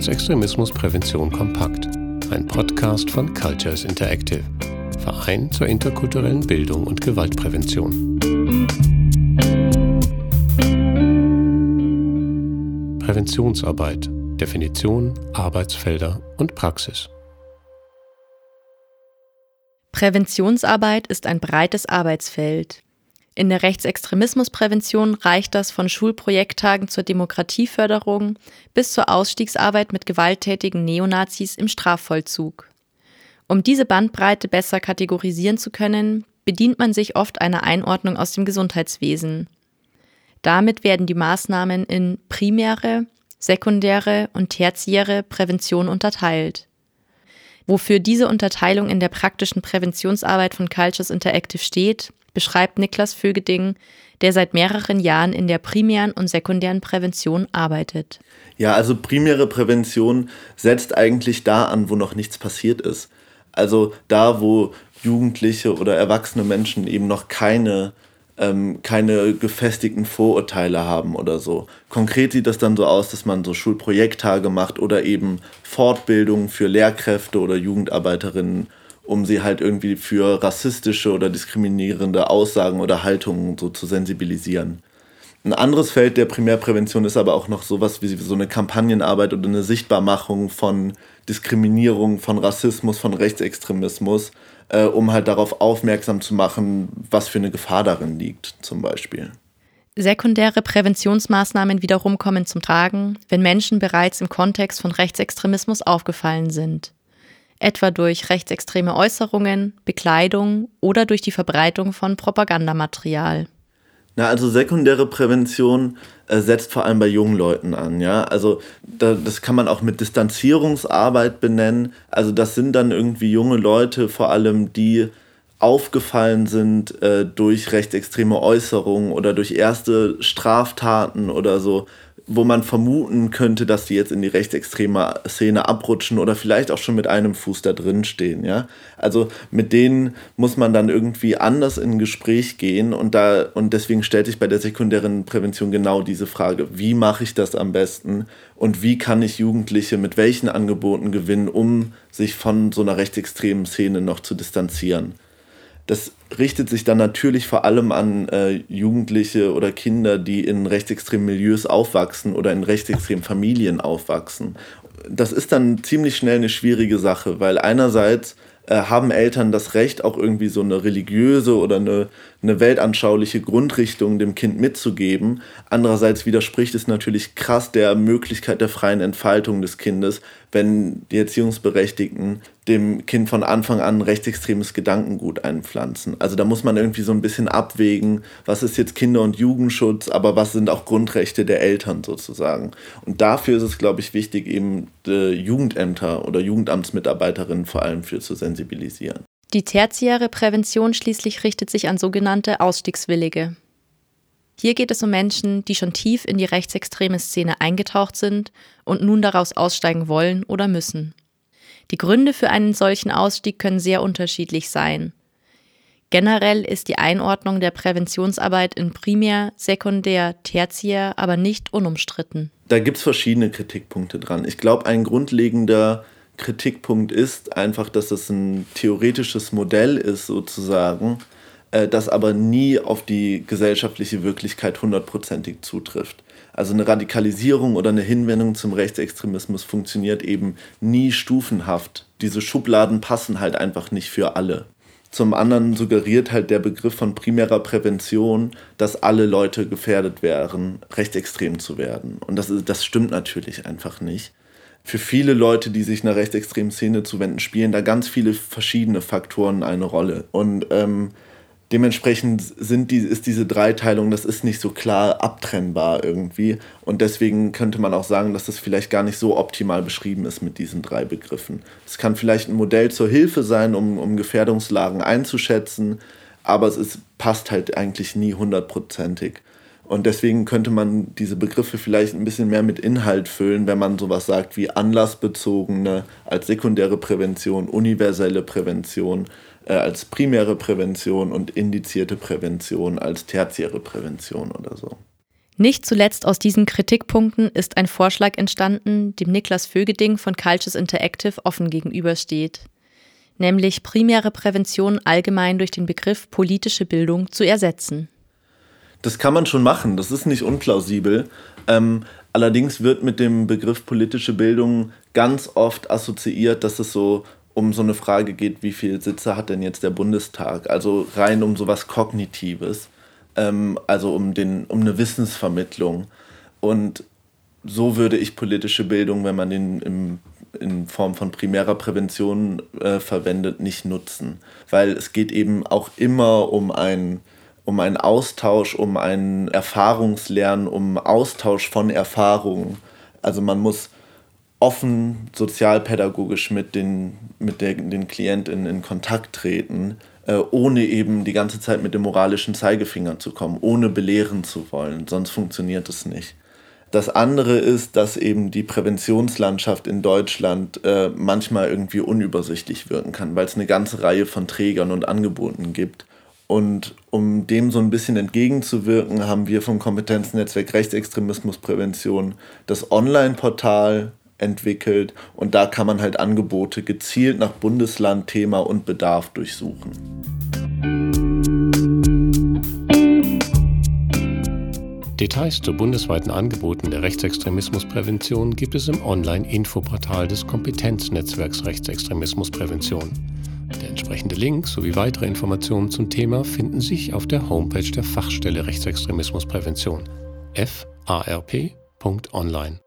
Rechtsextremismusprävention kompakt. Ein Podcast von Cultures Interactive, Verein zur interkulturellen Bildung und Gewaltprävention. Präventionsarbeit, Definition, Arbeitsfelder und Praxis. Präventionsarbeit ist ein breites Arbeitsfeld. In der Rechtsextremismusprävention reicht das von Schulprojekttagen zur Demokratieförderung bis zur Ausstiegsarbeit mit gewalttätigen Neonazis im Strafvollzug. Um diese Bandbreite besser kategorisieren zu können, bedient man sich oft einer Einordnung aus dem Gesundheitswesen. Damit werden die Maßnahmen in primäre, sekundäre und tertiäre Prävention unterteilt. Wofür diese Unterteilung in der praktischen Präventionsarbeit von Cultures Interactive steht, beschreibt Niklas Vögeding, der seit mehreren Jahren in der primären und sekundären Prävention arbeitet. Ja, also primäre Prävention setzt eigentlich da an, wo noch nichts passiert ist. Also da, wo Jugendliche oder erwachsene Menschen eben noch keine, ähm, keine gefestigten Vorurteile haben oder so. Konkret sieht das dann so aus, dass man so Schulprojekttage macht oder eben Fortbildungen für Lehrkräfte oder Jugendarbeiterinnen um sie halt irgendwie für rassistische oder diskriminierende Aussagen oder Haltungen so zu sensibilisieren. Ein anderes Feld der Primärprävention ist aber auch noch sowas wie so eine Kampagnenarbeit oder eine Sichtbarmachung von Diskriminierung, von Rassismus, von Rechtsextremismus, äh, um halt darauf aufmerksam zu machen, was für eine Gefahr darin liegt, zum Beispiel. Sekundäre Präventionsmaßnahmen wiederum kommen zum Tragen, wenn Menschen bereits im Kontext von Rechtsextremismus aufgefallen sind etwa durch rechtsextreme Äußerungen, Bekleidung oder durch die Verbreitung von Propagandamaterial. Na, also sekundäre Prävention äh, setzt vor allem bei jungen Leuten an, ja. Also da, das kann man auch mit Distanzierungsarbeit benennen. Also das sind dann irgendwie junge Leute vor allem, die aufgefallen sind äh, durch rechtsextreme Äußerungen oder durch erste Straftaten oder so, wo man vermuten könnte, dass die jetzt in die rechtsextreme Szene abrutschen oder vielleicht auch schon mit einem Fuß da drin stehen, ja. Also mit denen muss man dann irgendwie anders in Gespräch gehen und da, und deswegen stellt sich bei der sekundären Prävention genau diese Frage, wie mache ich das am besten und wie kann ich Jugendliche mit welchen Angeboten gewinnen, um sich von so einer rechtsextremen Szene noch zu distanzieren. Das richtet sich dann natürlich vor allem an äh, Jugendliche oder Kinder, die in rechtsextremen Milieus aufwachsen oder in rechtsextremen Familien aufwachsen. Das ist dann ziemlich schnell eine schwierige Sache, weil einerseits äh, haben Eltern das Recht, auch irgendwie so eine religiöse oder eine, eine weltanschauliche Grundrichtung dem Kind mitzugeben. Andererseits widerspricht es natürlich krass der Möglichkeit der freien Entfaltung des Kindes, wenn die Erziehungsberechtigten dem Kind von Anfang an rechtsextremes Gedankengut einpflanzen. Also da muss man irgendwie so ein bisschen abwägen, was ist jetzt Kinder- und Jugendschutz, aber was sind auch Grundrechte der Eltern sozusagen. Und dafür ist es, glaube ich, wichtig, eben Jugendämter oder Jugendamtsmitarbeiterinnen vor allem für zu sensibilisieren. Die tertiäre Prävention schließlich richtet sich an sogenannte Ausstiegswillige. Hier geht es um Menschen, die schon tief in die rechtsextreme Szene eingetaucht sind und nun daraus aussteigen wollen oder müssen. Die Gründe für einen solchen Ausstieg können sehr unterschiedlich sein. Generell ist die Einordnung der Präventionsarbeit in Primär, Sekundär, Tertiär aber nicht unumstritten. Da gibt es verschiedene Kritikpunkte dran. Ich glaube, ein grundlegender Kritikpunkt ist einfach, dass es ein theoretisches Modell ist, sozusagen, äh, das aber nie auf die gesellschaftliche Wirklichkeit hundertprozentig zutrifft. Also eine Radikalisierung oder eine Hinwendung zum Rechtsextremismus funktioniert eben nie stufenhaft. Diese Schubladen passen halt einfach nicht für alle. Zum anderen suggeriert halt der Begriff von primärer Prävention, dass alle Leute gefährdet wären, rechtsextrem zu werden. Und das, das stimmt natürlich einfach nicht. Für viele Leute, die sich einer rechtsextremen Szene zuwenden, spielen da ganz viele verschiedene Faktoren eine Rolle. Und ähm, dementsprechend sind die, ist diese Dreiteilung, das ist nicht so klar abtrennbar irgendwie. Und deswegen könnte man auch sagen, dass das vielleicht gar nicht so optimal beschrieben ist mit diesen drei Begriffen. Es kann vielleicht ein Modell zur Hilfe sein, um, um Gefährdungslagen einzuschätzen, aber es ist, passt halt eigentlich nie hundertprozentig. Und deswegen könnte man diese Begriffe vielleicht ein bisschen mehr mit Inhalt füllen, wenn man sowas sagt wie anlassbezogene als sekundäre Prävention, universelle Prävention äh, als primäre Prävention und indizierte Prävention als tertiäre Prävention oder so. Nicht zuletzt aus diesen Kritikpunkten ist ein Vorschlag entstanden, dem Niklas Vögeding von Cultures Interactive offen gegenübersteht, nämlich primäre Prävention allgemein durch den Begriff politische Bildung zu ersetzen. Das kann man schon machen, das ist nicht unplausibel. Ähm, allerdings wird mit dem Begriff politische Bildung ganz oft assoziiert, dass es so um so eine Frage geht, wie viele Sitze hat denn jetzt der Bundestag? Also rein um sowas Kognitives ähm, also um, den, um eine Wissensvermittlung. Und so würde ich politische Bildung, wenn man den im, in Form von primärer Prävention äh, verwendet, nicht nutzen. Weil es geht eben auch immer um ein um einen Austausch, um ein Erfahrungslernen, um Austausch von Erfahrungen. Also man muss offen sozialpädagogisch mit den, mit der, den KlientInnen in Kontakt treten äh, ohne eben die ganze Zeit mit dem moralischen Zeigefinger zu kommen, ohne belehren zu wollen, sonst funktioniert es nicht. Das andere ist, dass eben die Präventionslandschaft in Deutschland äh, manchmal irgendwie unübersichtlich wirken kann, weil es eine ganze Reihe von Trägern und Angeboten gibt. Und um dem so ein bisschen entgegenzuwirken, haben wir vom Kompetenznetzwerk Rechtsextremismusprävention das Online-Portal entwickelt und da kann man halt Angebote gezielt nach Bundesland, Thema und Bedarf durchsuchen. Details zu bundesweiten Angeboten der Rechtsextremismusprävention gibt es im Online-Infoportal des Kompetenznetzwerks Rechtsextremismusprävention. Der entsprechende Link sowie weitere Informationen zum Thema finden sich auf der Homepage der Fachstelle Rechtsextremismusprävention farp.online.